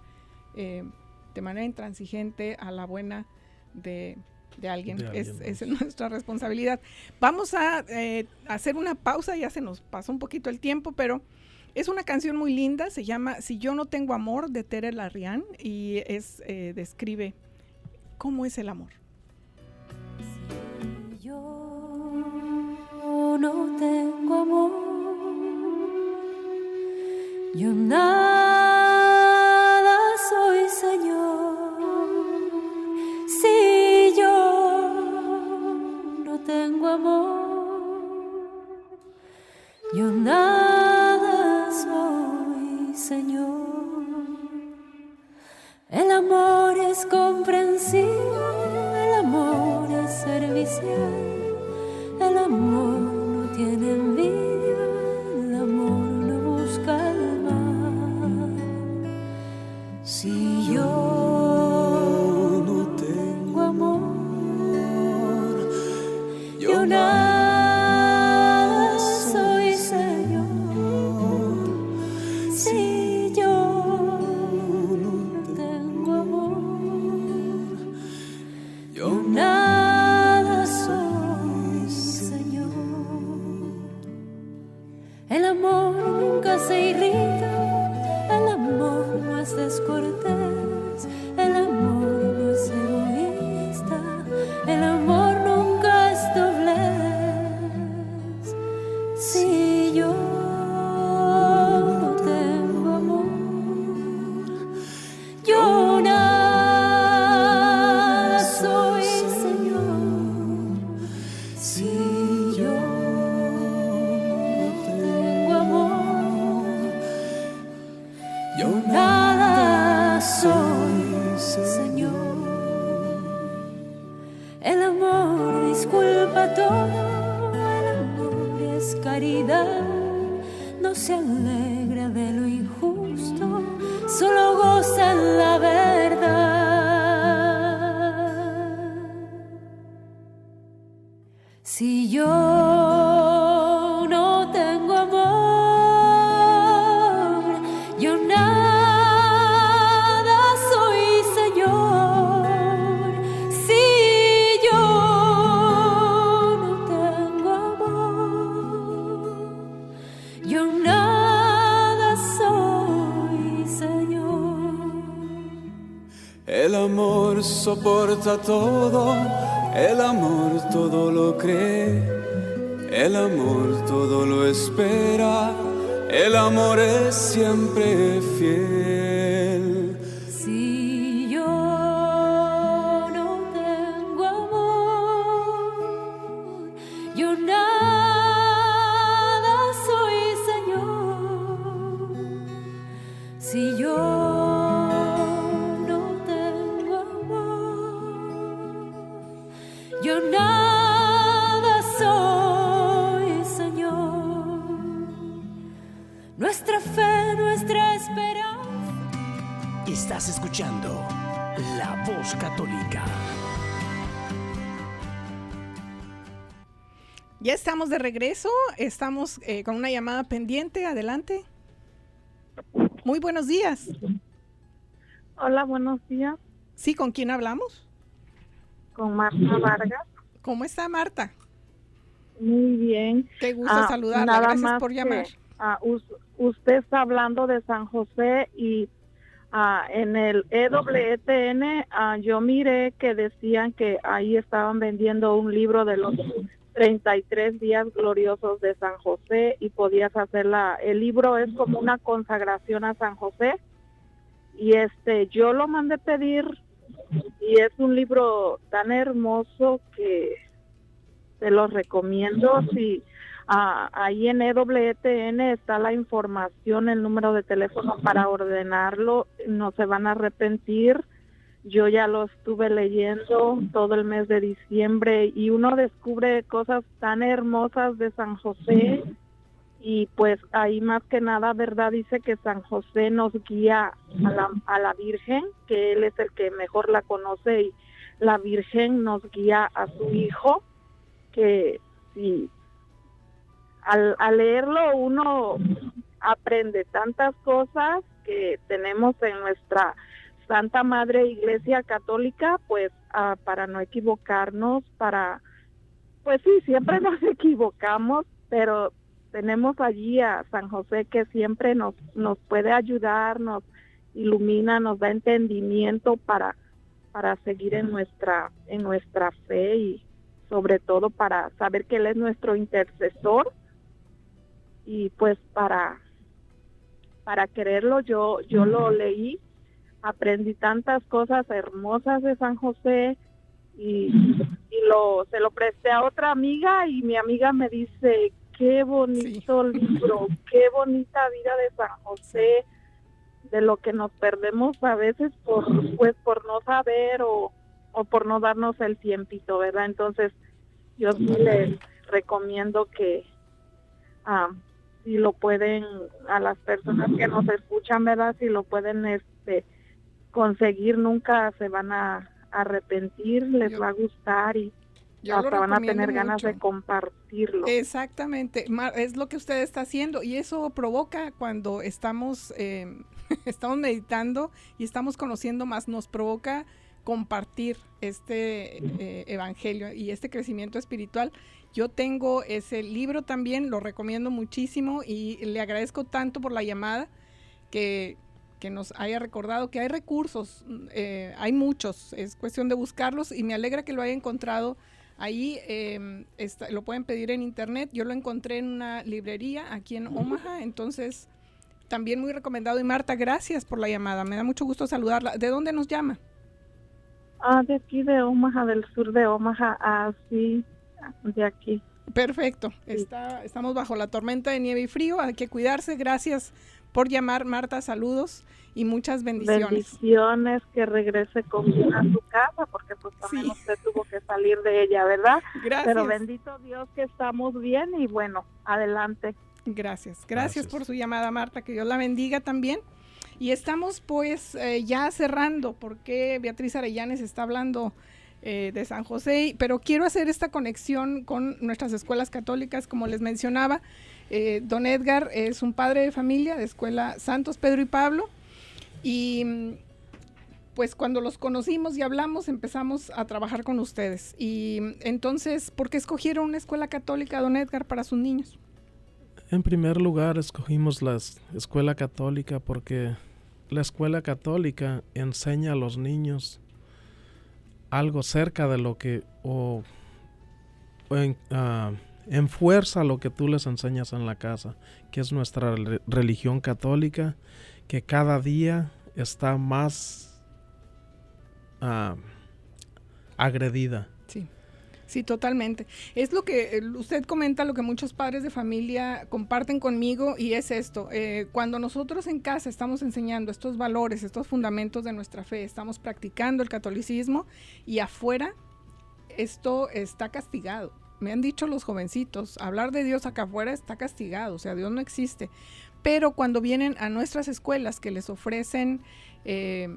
eh, de manera intransigente a la buena de, alguien. es, nuestra responsabilidad. Vamos a eh, hacer una pausa, ya se nos pasó un poquito el tiempo, pero es una canción muy linda, se llama Si yo no tengo amor de Tere Larrián y es eh, describe cómo es el amor. No tengo amor, yo nada soy, Señor. Si yo no tengo amor, yo nada soy, Señor. El amor es comprensivo, el amor es servicial, el amor no caridad no se alegra de lo injusto, solo goza la verdad. Si yo soporta todo, el amor todo lo cree, el amor todo lo espera, el amor es siempre fiel. De regreso, estamos eh, con una llamada pendiente, adelante. Muy buenos días. Hola, buenos días. Sí, ¿con quién hablamos? Con Marta Vargas. ¿Cómo está Marta? Muy bien. Qué gusto ah, saludarla, gracias por llamar. Ah, usted está hablando de San José y ah, en el EWTN yo miré que decían que ahí estaban vendiendo un libro de los 33 días gloriosos de San José y podías hacerla. El libro es como una consagración a San José y este yo lo mandé pedir y es un libro tan hermoso que te lo recomiendo si ah, ahí en EWTN está la información, el número de teléfono para ordenarlo, no se van a arrepentir. Yo ya lo estuve leyendo todo el mes de diciembre y uno descubre cosas tan hermosas de San José. Y pues ahí más que nada, ¿verdad? Dice que San José nos guía a la, a la Virgen, que él es el que mejor la conoce y la Virgen nos guía a su hijo, que si al, leerlo uno aprende tantas cosas que tenemos en nuestra Santa Madre Iglesia Católica, pues ah, para no equivocarnos, para, pues sí, siempre nos equivocamos, pero tenemos allí a San José que siempre nos, nos puede ayudar, nos ilumina, nos da entendimiento para, para seguir en nuestra, en nuestra fe y sobre todo para saber que Él es nuestro intercesor y pues para para quererlo yo yo lo leí. Aprendí tantas cosas hermosas de San José y, y lo se lo presté a otra amiga y mi amiga me dice qué bonito libro qué bonita vida de San José de lo que nos perdemos a veces por pues por no saber o, o por no darnos el tiempito verdad entonces yo sí les recomiendo que ah, si lo pueden a las personas que nos escuchan, ¿verdad? Si lo pueden este conseguir, nunca se van a arrepentir, les va a gustar y hasta van a tener ganas de compartirlo. Exactamente, es lo que usted está haciendo y eso provoca cuando estamos, eh, estamos meditando y estamos conociendo más, nos provoca compartir este eh, evangelio y este crecimiento espiritual. Yo tengo ese libro también, lo recomiendo muchísimo y le agradezco tanto por la llamada que, que nos haya recordado que hay recursos, eh, hay muchos, es cuestión de buscarlos y me alegra que lo haya encontrado ahí. Em, lo pueden pedir en internet, yo lo encontré en una librería aquí en Omaha, entonces también muy recomendado. Y Marta, gracias por la llamada, me da mucho gusto saludarla. ¿De dónde nos llama? Ah, de aquí de Omaha, del sur de Omaha, así, de aquí. Perfecto. Está, estamos bajo la tormenta de nieve y frío. Hay que cuidarse. Gracias por llamar, Marta. Saludos y muchas bendiciones. Bendiciones, que regrese con a su casa, porque pues también usted tuvo que salir de ella, ¿verdad? Gracias. Pero bendito Dios que estamos bien y bueno, adelante. Gracias. Gracias, Gracias. por su llamada, Marta. Que Dios la bendiga también. Y estamos pues eh, ya cerrando, porque Beatriz Arellanes está hablando eh, de San José, pero quiero hacer esta conexión con nuestras escuelas católicas, como les mencionaba. Eh, don Edgar es un padre de familia de escuela Santos Pedro y Pablo, y pues cuando los conocimos y hablamos empezamos a trabajar con ustedes. Y entonces, ¿por qué escogieron una escuela católica, don Edgar, para sus niños? En primer lugar, escogimos la escuela católica porque la escuela católica enseña a los niños algo cerca de lo que o, en, uh, enfuerza lo que tú les enseñas en la casa, que es nuestra religión católica, que cada día está más uh, agredida. Sí, totalmente. Es lo que usted comenta, lo que muchos padres de familia comparten conmigo y es esto. Eh, cuando nosotros en casa estamos enseñando estos valores, estos fundamentos de nuestra fe, estamos practicando el catolicismo y afuera esto está castigado. Me han dicho los jovencitos, hablar de Dios acá afuera está castigado, o sea, Dios no existe. Pero cuando vienen a nuestras escuelas que les ofrecen... Eh,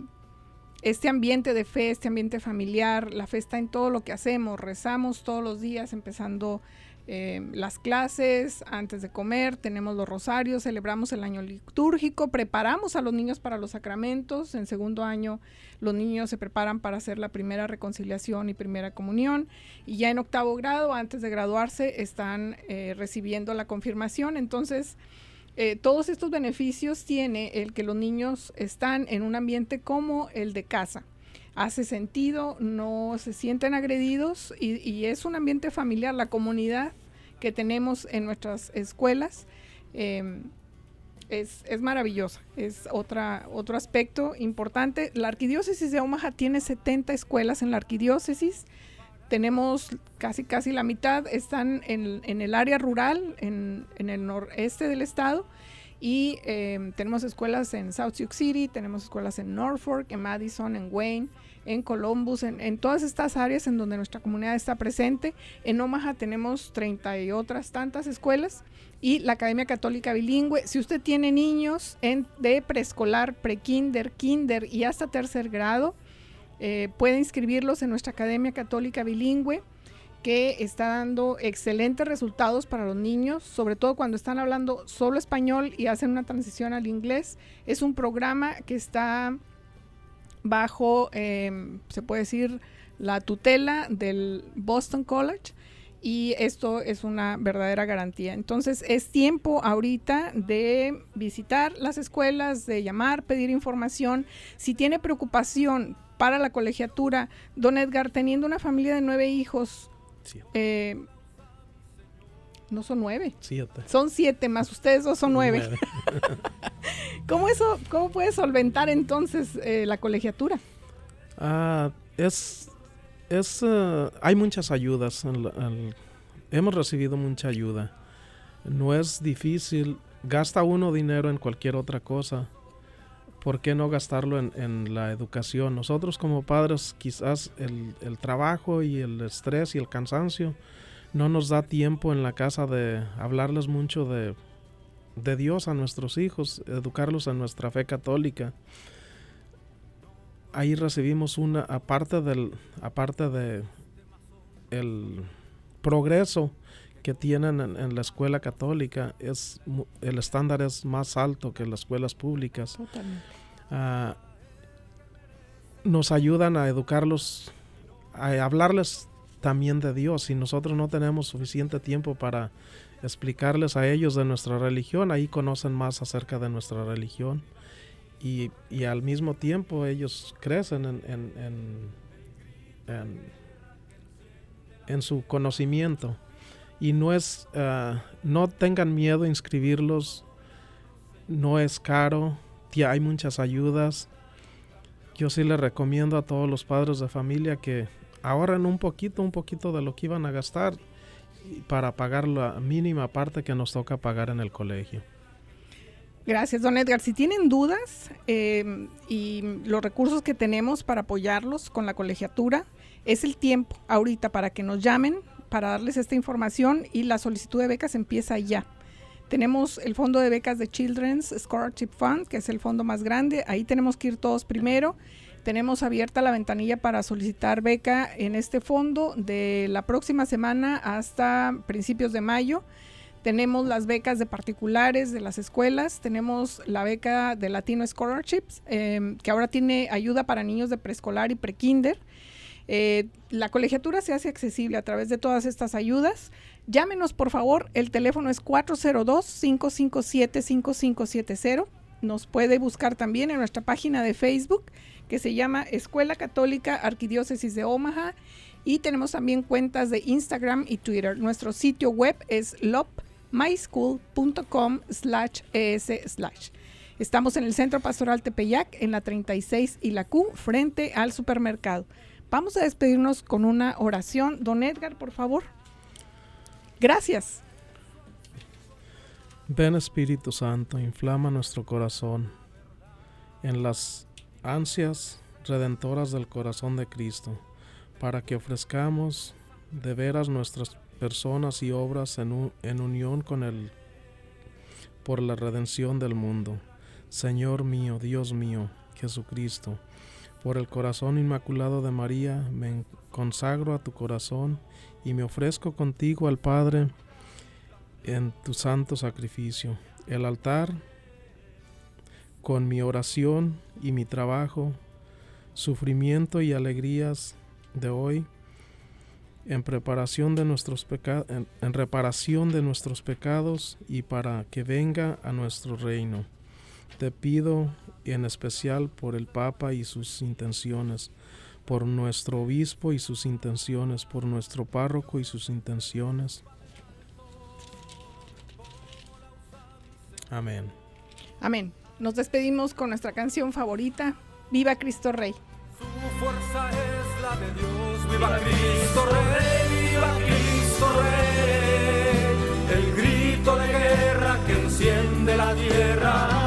este ambiente de fe, este ambiente familiar, la fe está en todo lo que hacemos, rezamos todos los días, empezando eh, las clases, antes de comer, tenemos los rosarios, celebramos el año litúrgico, preparamos a los niños para los sacramentos, en segundo año los niños se preparan para hacer la primera reconciliación y primera comunión, y ya en octavo grado, antes de graduarse, están eh, recibiendo la confirmación, entonces eh, todos estos beneficios tiene el que los niños están en un ambiente como el de casa. Hace sentido, no se sienten agredidos y, es un ambiente familiar. La comunidad que tenemos en nuestras escuelas em, es, es, maravillosa. Es otra, otro aspecto importante. La arquidiócesis de Omaha tiene 70 escuelas en la arquidiócesis tenemos casi casi la mitad están en, el área rural, en, el noreste del estado, Y eh, tenemos escuelas en South Sioux City, tenemos escuelas en Norfolk, en Madison, en Wayne, en Columbus, en, en todas estas áreas en donde nuestra comunidad está presente. En Omaha tenemos 30 y otras tantas escuelas y la Academia Católica Bilingüe. Si usted tiene niños en, de preescolar, prekinder, kinder y hasta tercer grado, eh, puede inscribirlos en nuestra Academia Católica Bilingüe que está dando excelentes resultados para los niños, sobre todo cuando están hablando solo español y hacen una transición al inglés. Es un programa que está bajo, eh, se puede decir, la tutela del Boston College y esto es una verdadera garantía. Entonces es tiempo ahorita de visitar las escuelas, de llamar, pedir información. Si tiene preocupación para la colegiatura, don Edgar, teniendo una familia de nueve hijos, eh, no son nueve. Siete. Son siete más ustedes dos son nueve. Nueve. ¿Cómo eso, cómo puede solventar entonces eh, la colegiatura? Ah, es, es, eh, hay muchas ayudas. al- hemos recibido mucha ayuda. No es difícil. Gasta uno dinero en cualquier otra cosa. ¿Por qué no gastarlo en, la educación? Nosotros como padres quizás el, el trabajo y el estrés y el cansancio no nos da tiempo en la casa de hablarles mucho de, de Dios a nuestros hijos, educarlos en nuestra fe católica ahí recibimos una aparte del aparte de el progreso que tienen en, en la escuela católica es el estándar es más alto que las escuelas públicas. Ah, nos ayudan a educarlos a hablarles también de Dios y nosotros no tenemos suficiente tiempo para explicarles a ellos de nuestra religión. Ahí conocen más acerca de nuestra religión y, y al mismo tiempo ellos crecen en, en, en, en- en su conocimiento y no es ah, no tengan miedo a inscribirlos no es caro hay muchas ayudas yo sí les recomiendo a todos los padres de familia que ahorren un poquito un poquito de lo que iban a gastar para pagar la mínima parte que nos toca pagar en el colegio Gracias, don Edgar. Si tienen dudas eh, y los recursos que tenemos para apoyarlos con la colegiatura, es el tiempo ahorita para que nos llamen, para darles esta información y la solicitud de becas empieza ya. Tenemos el fondo de becas de Children's Scholarship Fund, que es el fondo más grande. Ahí tenemos que ir todos primero. Tenemos abierta la ventanilla para solicitar beca en este fondo de la próxima semana hasta principios de mayo. Tenemos las becas de particulares de las escuelas, tenemos la beca de Latino Scholarships, eh, que ahora tiene ayuda para niños de preescolar y prekinder. Eh, la colegiatura se hace accesible a través de todas estas ayudas. Llámenos, por favor. El teléfono es 402-557-5570. Nos puede buscar también en nuestra página de Facebook, que se llama Escuela Católica Arquidiócesis de Omaha. Y tenemos también cuentas de Instagram y Twitter. Nuestro sitio web es lopmyschool.com slash es slash. Estamos en el Centro Pastoral Tepeyac, en la 36 y la Q, frente al supermercado. Vamos a despedirnos con una oración. Don Edgar, por favor. Gracias. Ven Espíritu Santo, inflama nuestro corazón en las ansias redentoras del corazón de Cristo, para que ofrezcamos de veras nuestras personas y obras en, en unión con Él por la redención del mundo. Señor mío, Dios mío, Jesucristo, por el corazón inmaculado de María me consagro a tu corazón y me ofrezco contigo al Padre en tu santo sacrificio. El altar, con mi oración y mi trabajo, sufrimiento y alegrías de hoy, en preparación de nuestros pecados, en, en reparación de nuestros pecados y para que venga a nuestro reino. Te pido en especial por el Papa y sus intenciones, por nuestro obispo y sus intenciones, por nuestro párroco y sus intenciones. Amén. Amén. Nos despedimos con nuestra canción favorita, Viva Cristo Rey. Su fuerza es la de Dios. Viva Cristo Rey, viva Cristo Rey. El grito de guerra que enciende la tierra.